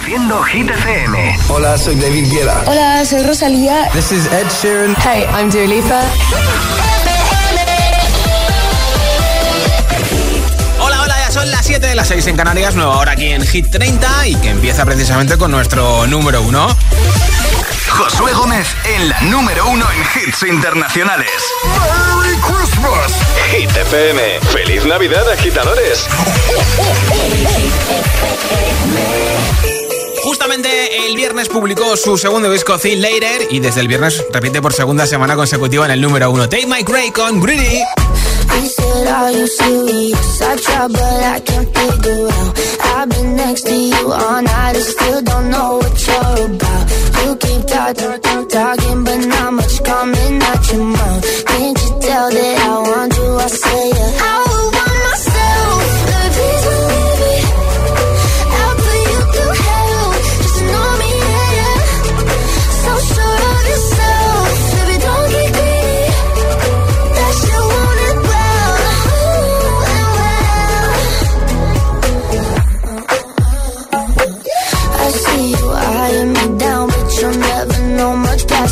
Hit FM. Hola, soy David Guetta. Hola, soy Rosalía. This is Ed Sheeran. Hey, I'm Dua Lipa. Hola, hola, ya son las 7 de las 6 en Canarias, nueva hora aquí en Hit 30 y que empieza precisamente con nuestro número uno. Josué Gómez en la número uno en hits internacionales. ¡Merry Christmas! Hit FM. ¡Feliz Navidad, agitadores! Justamente el viernes publicó su segundo disco, Thin Later, y desde el viernes repite por segunda semana consecutiva en el número uno. Take My Gray con Greedy. He said, Are you serious? I try, but I can't figure out. I've been next to you all night and still don't know what you're about. You keep talking, talking, but not much coming out your mouth. Can't you tell that I want you? I say, yeah. I want myself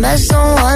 met someone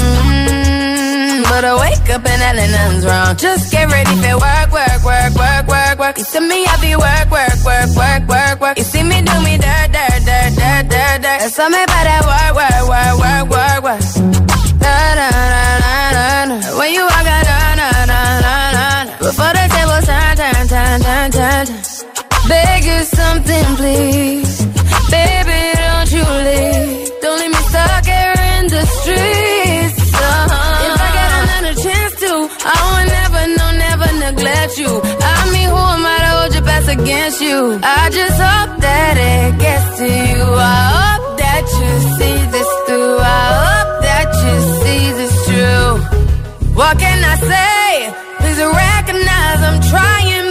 But I wake up and hell nothing's wrong. Just get ready for work, work, work, work, work, work. You see me, I be work, work, work, work, work, work. You see me do me dirt, dirt, dirt, dirt, dirt, dirt. There's something about that work, work, work, work, work, work. Da, da, da, da, da, da. When you walk out, da, da, da, da, da, da. Before the table turn, turn, turn, turn, turn, turn. Beg you something, please. Baby, don't you leave. Don't leave me stuck here in the streets. Against you? I just hope that it gets to you. I hope that you see this through. I hope that you see this true. What can I say? Please recognize I'm trying,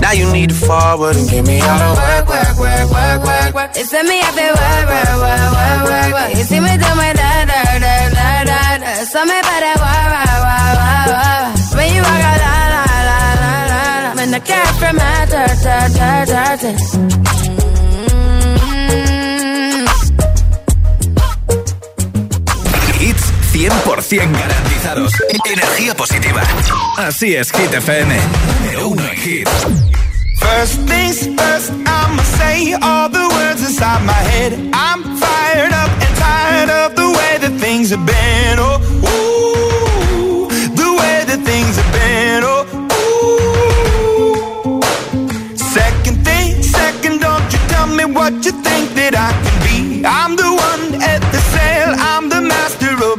Now you need to forward and give me all the work, work, work, work, work, work. It's me up there, work, work, work, work, work, work. You see me do my da da da da da da. So me better work, work, work, work, work. When you walk out, la la la la la la. When the cat from my dirt, dirt, dirt, dirt, 100% garantizados. Energía positiva. Así es, Hit FM. Número uno en hits. First things first, I'ma say all the words inside my head. I'm fired up and tired of the way that things have been. Oh, ooh, the way that things have been. Oh, ooh. Second thing, second, don't you tell me what you think that I can be. I'm the one at the sail,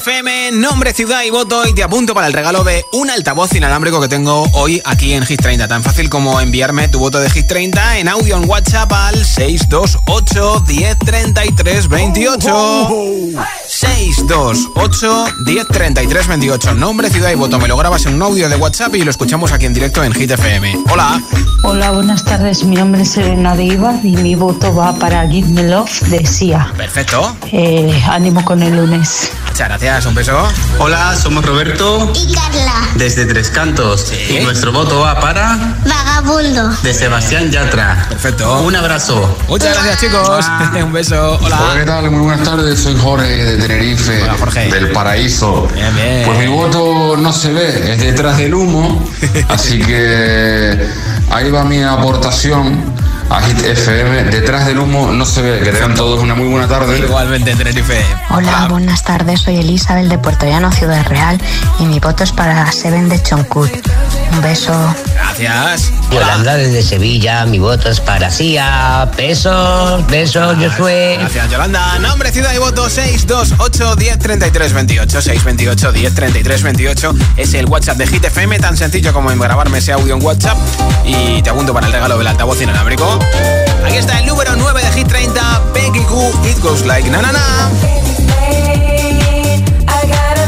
FM, nombre, ciudad y voto y te apunto para el regalo de un altavoz inalámbrico que tengo hoy aquí en Hit 30. Tan fácil como enviarme tu voto de Hit 30 en audio en WhatsApp al 628 1033 28. 628 1033 28. Nombre, ciudad y voto. Me lo grabas en un audio de WhatsApp y lo escuchamos aquí en directo en Hit FM. Hola. Hola, buenas tardes. Mi nombre es Elena de Ibar y mi voto va para Give Me Love de Sia. Perfecto. Eh, ánimo con el lunes. Muchas gracias, un beso. Hola, somos Roberto y Carla. desde Tres Cantos. Y nuestro voto va para Vagabundo. de Sebastián Yatra. Perfecto. Un abrazo. Muchas gracias, chicos. Un beso. Hola, Hola. ¿qué tal? Muy buenas tardes, soy Jorge de Tenerife, Hola, Jorge. del Paraíso. Bien, bien. Pues mi voto no se ve, es detrás del humo, así que ahí va mi aportación a Hit FM. Detrás del humo no se ve, que tengan todos una muy buena tarde. Igualmente, Tenerife. Hola, buenas tardes. Soy Elizabeth de Puerto Llano, Ciudad Real, y mi voto es para Seven de Choncut. Un beso. Gracias. Yolanda desde Sevilla, mi voto es para Cia. Besos, besos, Josué. Gracias, Yolanda. Nombre, ciudad y voto 628 10 33 28. 628 10 33 28 es el WhatsApp de Hit FM, tan sencillo como en grabarme ese audio en WhatsApp. Y te apunto para el regalo del altavoz inalámbrico. Aquí está el número 9 de Hit 30, Peggy It Goes Like Na Na Na. I got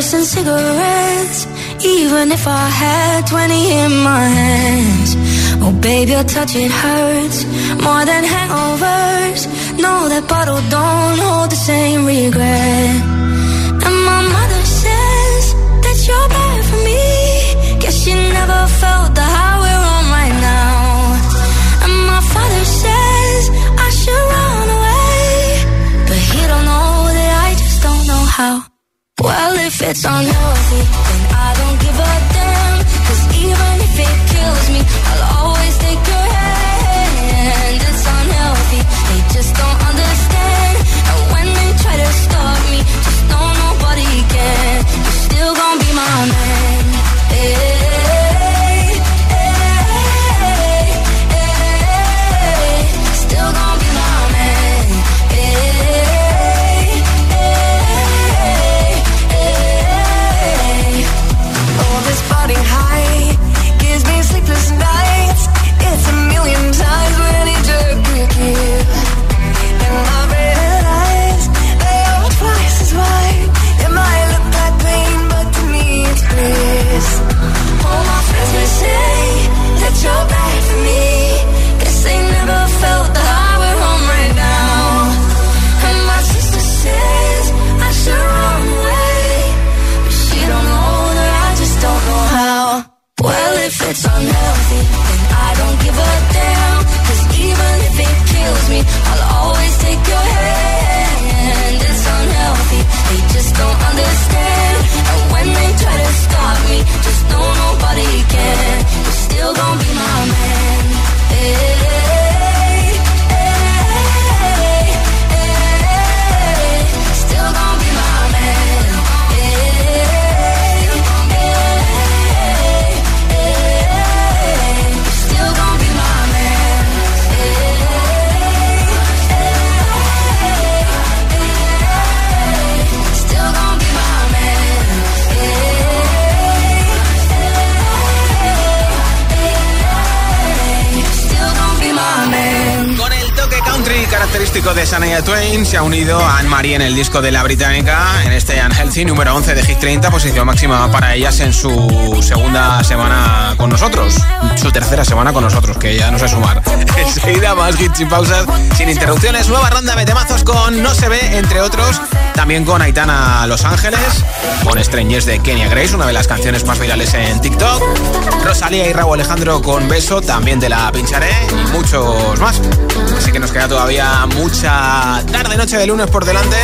than cigarettes. Even if I had 20 in my hands. Oh, baby, your touch, it hurts more than hangovers. No, that bottle don't hold the same regret. It's unhealthy, Shania Twain se ha unido a Anne-Marie en el disco de la británica en este Unhealthy número 11 de Hit 30, posición máxima para ellas en su segunda semana con nosotros, su tercera semana con nosotros, que ya no sé sumar. Enseguida más hits sin pausas, sin interrupciones, nueva ronda de temazos con No se ve, entre otros, también con Aitana Los Ángeles, con Strangers de Kenya Grace, una de las canciones más virales en TikTok, Rosalía y Raúl Alejandro con Beso, también de la pincharé y muchos más. Así que nos queda todavía mucha tarde, noche de lunes por delante.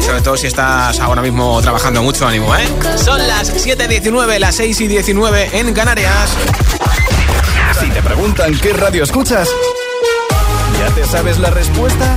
Sobre todo si estás ahora mismo trabajando mucho, ánimo, ¿eh? Son las 7.19, las 6 y 19 en Canarias. Si te preguntan qué radio escuchas, ¿ya te sabes la respuesta?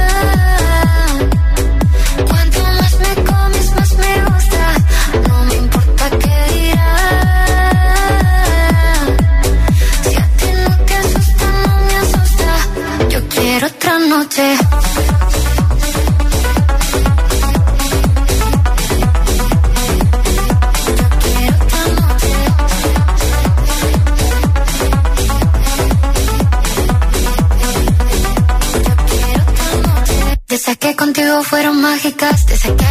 noche. Desde que contigo fueron mágicas, desde que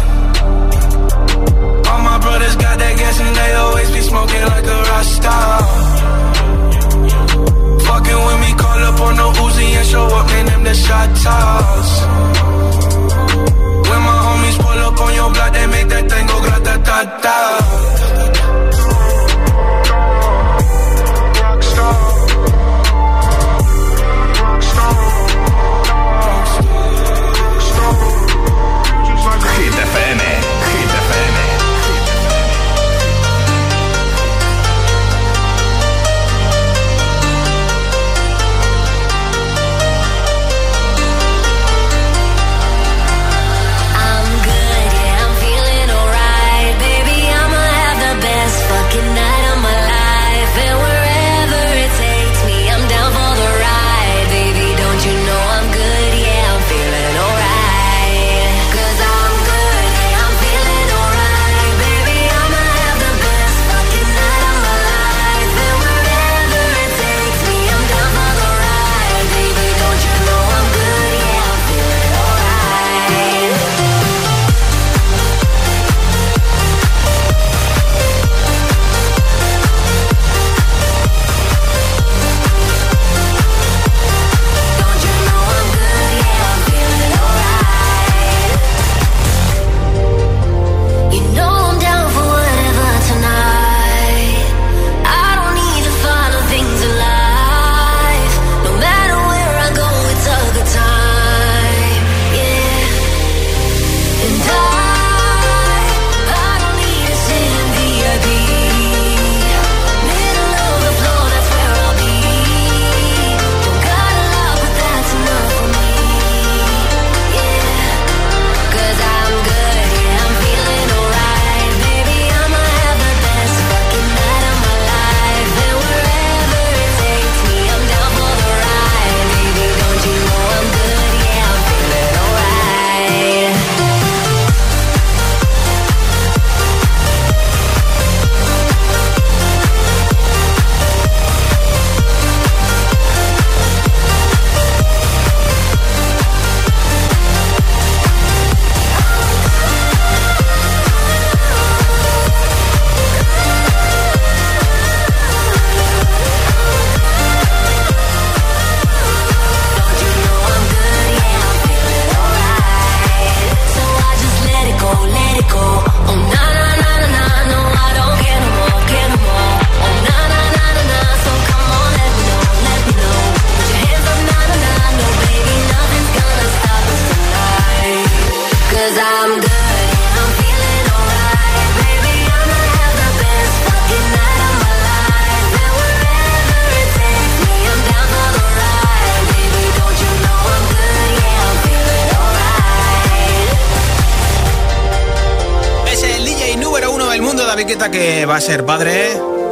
Va a ser padre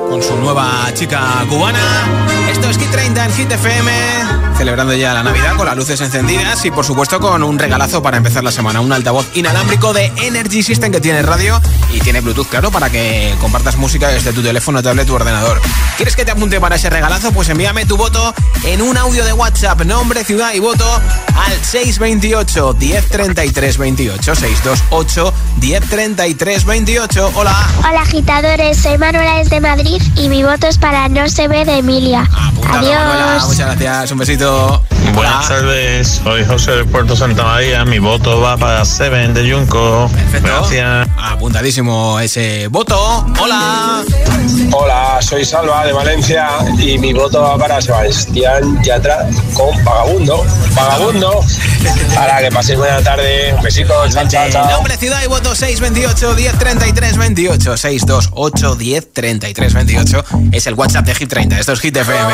con su nueva chica cubana. Esto es Hit 30 en Hit FM, celebrando ya la Navidad con las luces encendidas y por supuesto con un regalazo para empezar la semana, un altavoz inalámbrico de Energy System que tiene radio y tiene Bluetooth, claro, para que compartas música desde tu teléfono, tablet o ordenador. ¿Quieres que te apunte para ese regalazo? Pues envíame tu voto en un audio de WhatsApp, nombre, ciudad y voto al 628 1033 28 628 1033 28. Hola. Hola agitadores, soy Manuela desde Madrid y mi voto es para No se ve de Emilia. Adiós. Muchas gracias, un besito. Buenas tardes, soy José de Puerto Santa María. Mi voto va para Seven de Junco. Gracias. Apuntadísimo ese voto. Hola. Hola, soy Salva de Valencia y mi voto va para Sebastián Yatra con Vagabundo. Vagabundo. Para que paséis buena tarde. Un besito. Chao, chao, chao. Nombre, ciudad y voto 628 1033 28 628 1033 28 es el WhatsApp de Hit 30. Esto es Hit FM.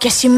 for you, I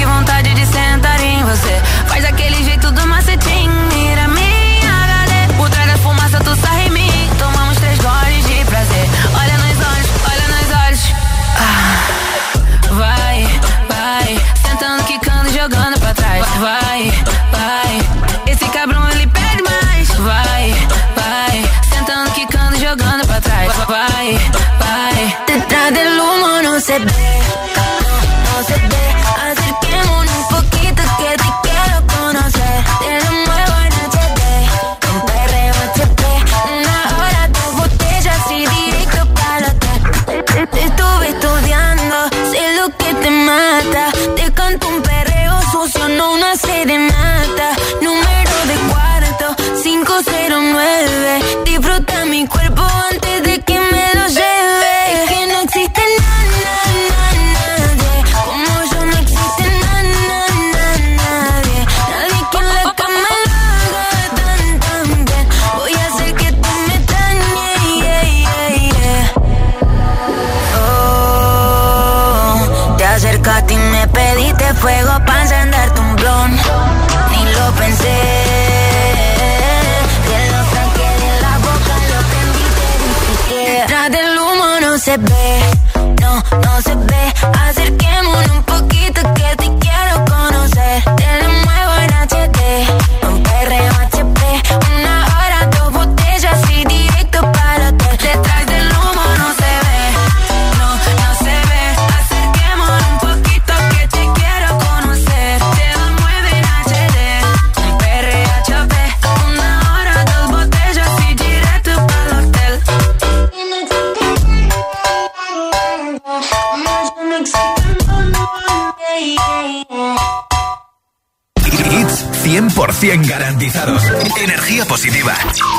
100% garantizados. Energía positiva.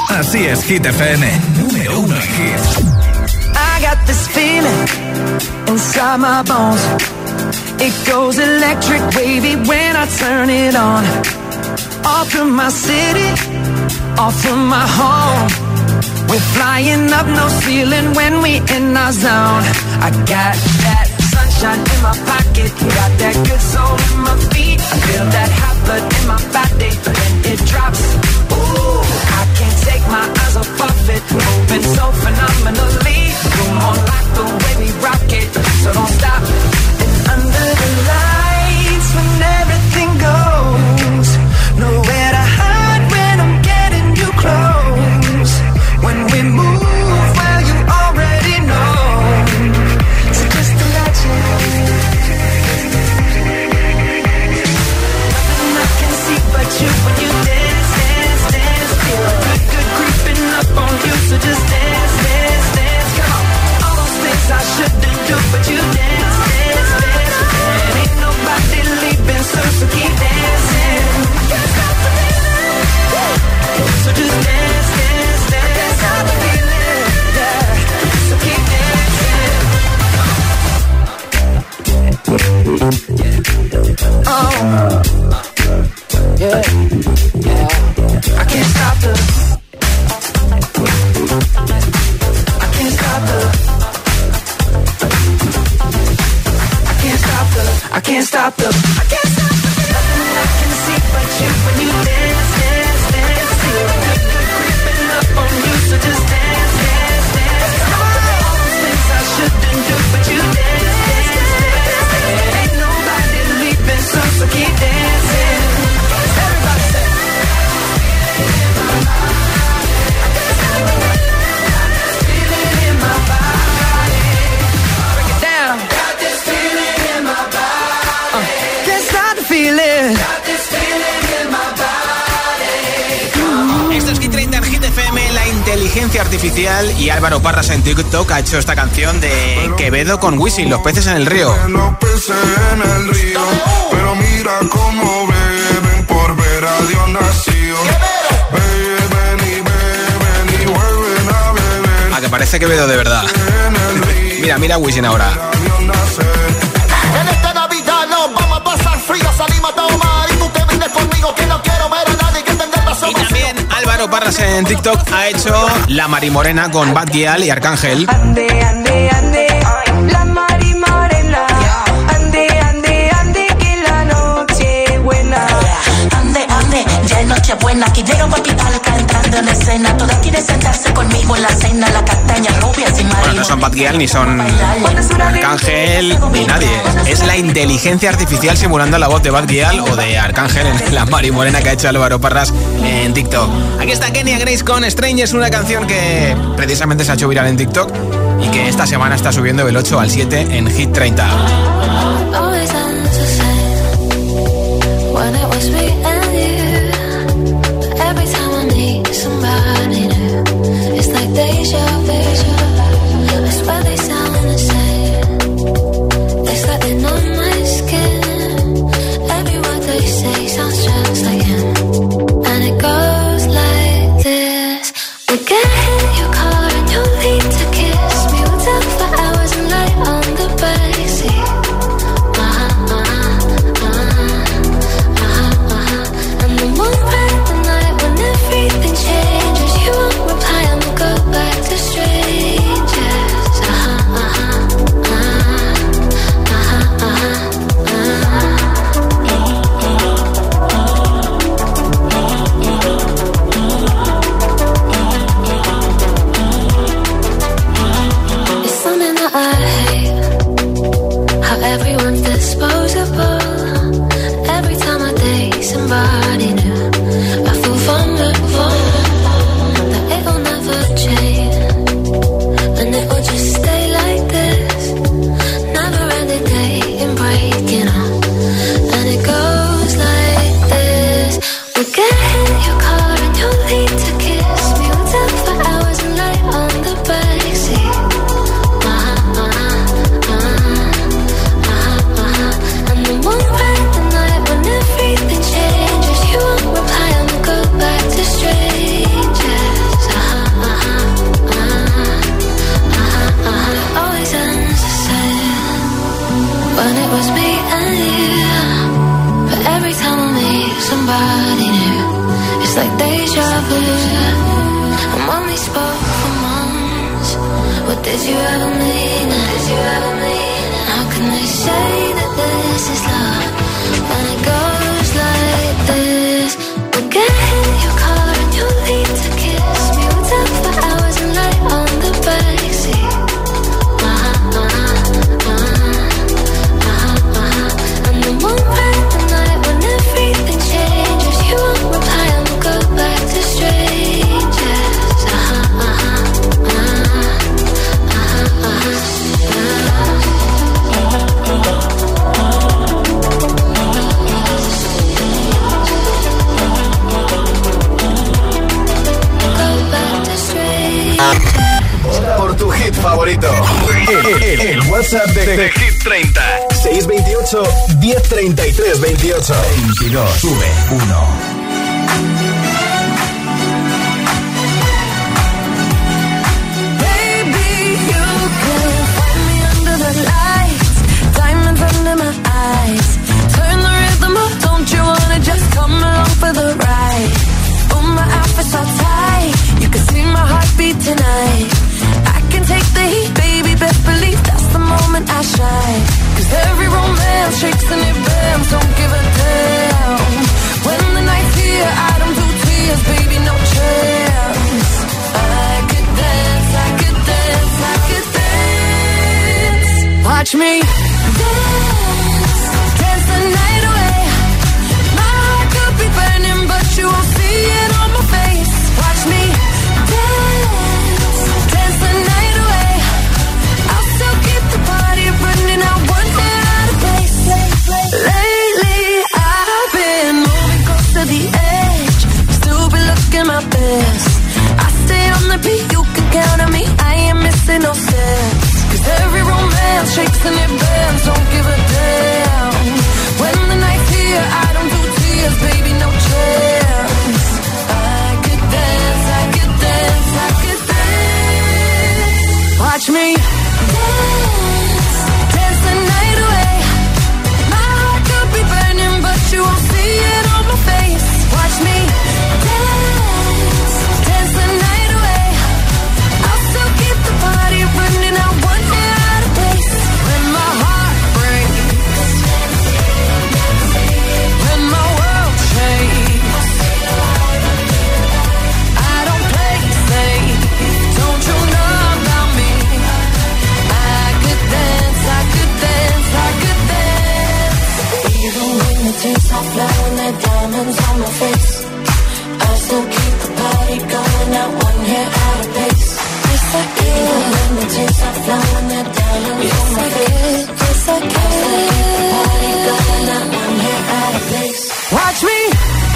Así es, Hit FM. Número uno en hits. I got this feeling inside my bones. It goes electric wavy when I turn it on. Off from my city, off from my home. We're flying up no ceiling when we in our zone. I got that sunshine in my pocket, got that good soul in my feet. I feel that hot blood in my it drops. Ooh, I can't take my eyes off of it, moving so phenomenally. You're more like TikTok ha hecho esta canción de Quevedo con Wisin, Los peces en el río. Los peces en el río, pero mira cómo beben por ver a Dios nacido. Beben y beben y vuelven a beber. A que parece Quevedo de verdad. Mira, mira a Wisin ahora. Parras en TikTok ha hecho La Marimorena con Bad Gyal y Arcángel. Ande, ande, ande, la mari morena. Ande, ande, ande, que la noche es buena. Ande, ande, ya es noche buena Que llego pa' en escena Todas quieren sentarse conmigo en la cena La castaña rubia sin Bueno, no son Bad Gyal ni son Arcángel ni nadie. Es la inteligencia artificial simulando la voz de Bad Gyal o de Arcángel en la Marimorena que ha hecho Álvaro Parras en TikTok. Aquí está Kenya Grace con Strangers, una canción que precisamente se ha hecho viral en TikTok y que esta semana está subiendo del 8 al 7 en Hit 30. Me Tears are flowing like diamonds on my face. I still keep the party going, not one hair out of place. Yes, I can. Let me taste soft flowing like diamonds yes, on my I face. Can. Yes, I can. I still keep the party going, not one hair out of place. Watch me.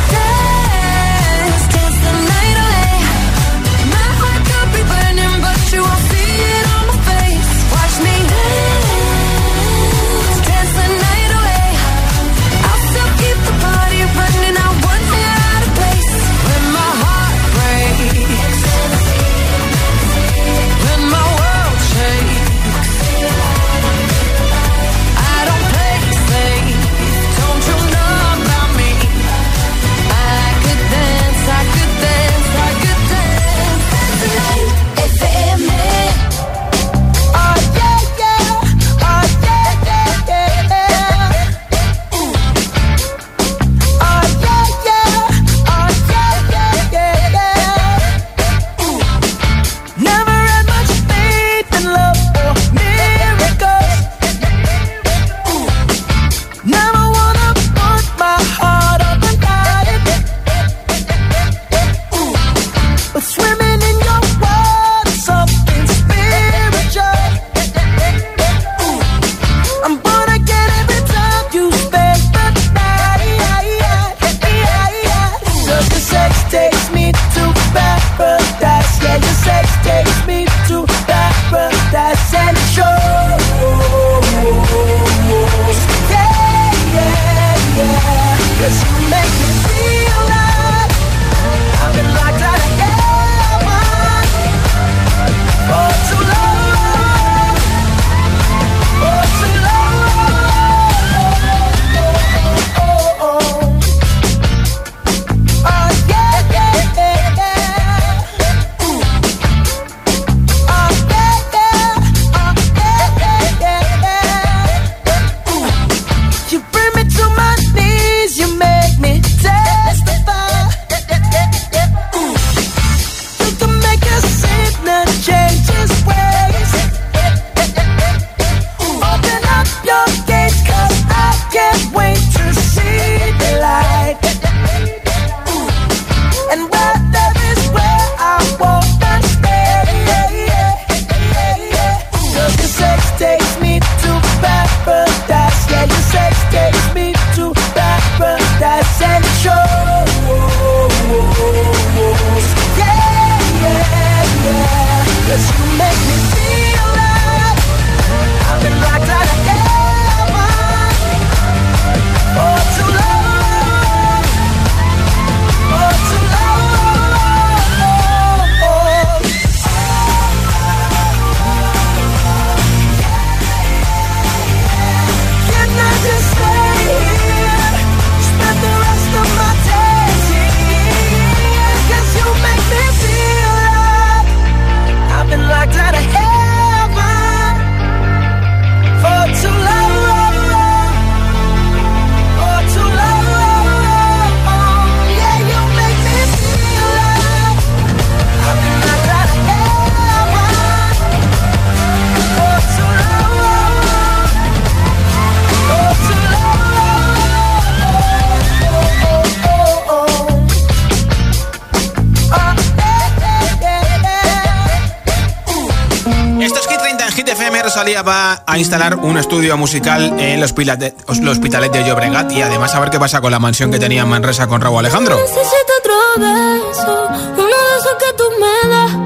Rosalía va a instalar un estudio musical en los, hospitalet de Llobregat y además a ver qué pasa con la mansión que tenía en Manresa con Raúl Alejandro. Necesito otro beso, uno de esos que tú me das.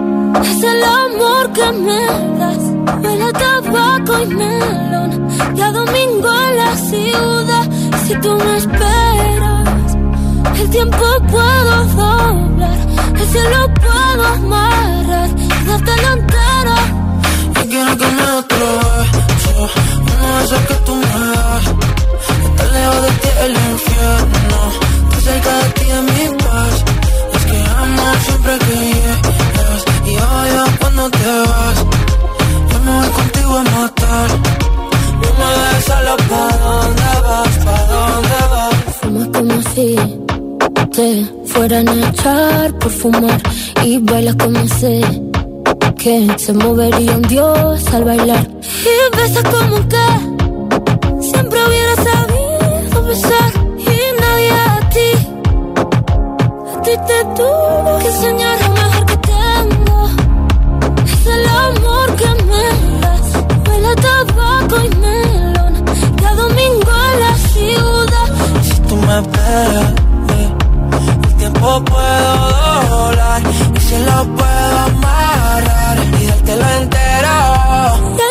es el amor que me das. Huele a tabaco y melón. Y a domingo en la ciudad. Si tú me esperas, el tiempo puedo doblar. El cielo puedo amarrar. Y darte la entera. Yo quiero que me beso, uno de esos que tú me das. Estar lejos de ti el infierno, estar cerca de ti es mi paz. Es que amo siempre que llegas y odio cuando te vas. Yo me voy contigo a matar. No me dejes solo pa' dónde vas, pa' dónde vas. Fumas como si te fueran a echar por fumar. Y bailas como sé que se movería un dios al bailar. Y besas como que a ti te tuvo que enseñar lo mejor que tengo. Es el amor que me das. Huele a tabaco y melón. Cada domingo en la ciudad. Si tú me esperas, eh, el tiempo puedo doblar y si lo puedo amarrar y dártelo entero.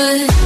but